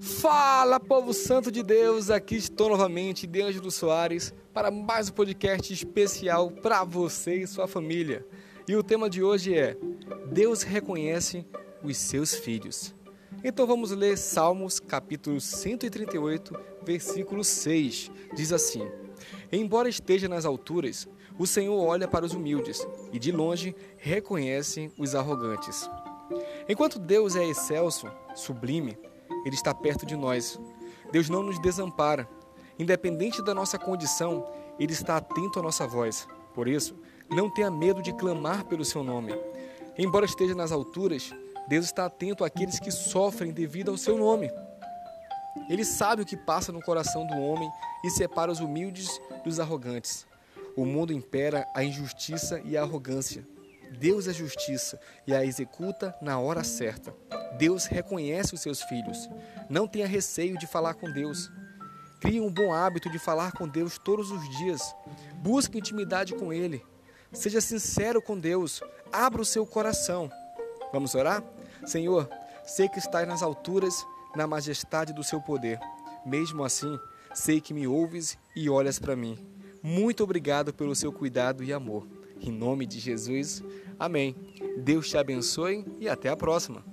Fala, povo santo de Deus! Aqui estou novamente, de Ângelo Soares, para mais um podcast especial para você e sua família. E o tema de hoje é: Deus reconhece os seus filhos. Então vamos ler Salmos, capítulo 138, versículo 6. Diz assim: Embora esteja nas alturas, o Senhor olha para os humildes e de longe reconhece os arrogantes. Enquanto Deus é excelso, sublime, ele está perto de nós. Deus não nos desampara. Independente da nossa condição, Ele está atento à nossa voz. Por isso, não tenha medo de clamar pelo seu nome. Embora esteja nas alturas, Deus está atento àqueles que sofrem devido ao seu nome. Ele sabe o que passa no coração do homem e separa os humildes dos arrogantes. O mundo impera a injustiça e a arrogância. Deus é justiça e a executa na hora certa. Deus reconhece os seus filhos. Não tenha receio de falar com Deus. Crie um bom hábito de falar com Deus todos os dias. Busque intimidade com Ele. Seja sincero com Deus. Abra o seu coração. Vamos orar? Senhor, sei que estás nas alturas, na majestade do seu poder. Mesmo assim, sei que me ouves e olhas para mim. Muito obrigado pelo seu cuidado e amor. Em nome de Jesus, amém. Deus te abençoe e até a próxima.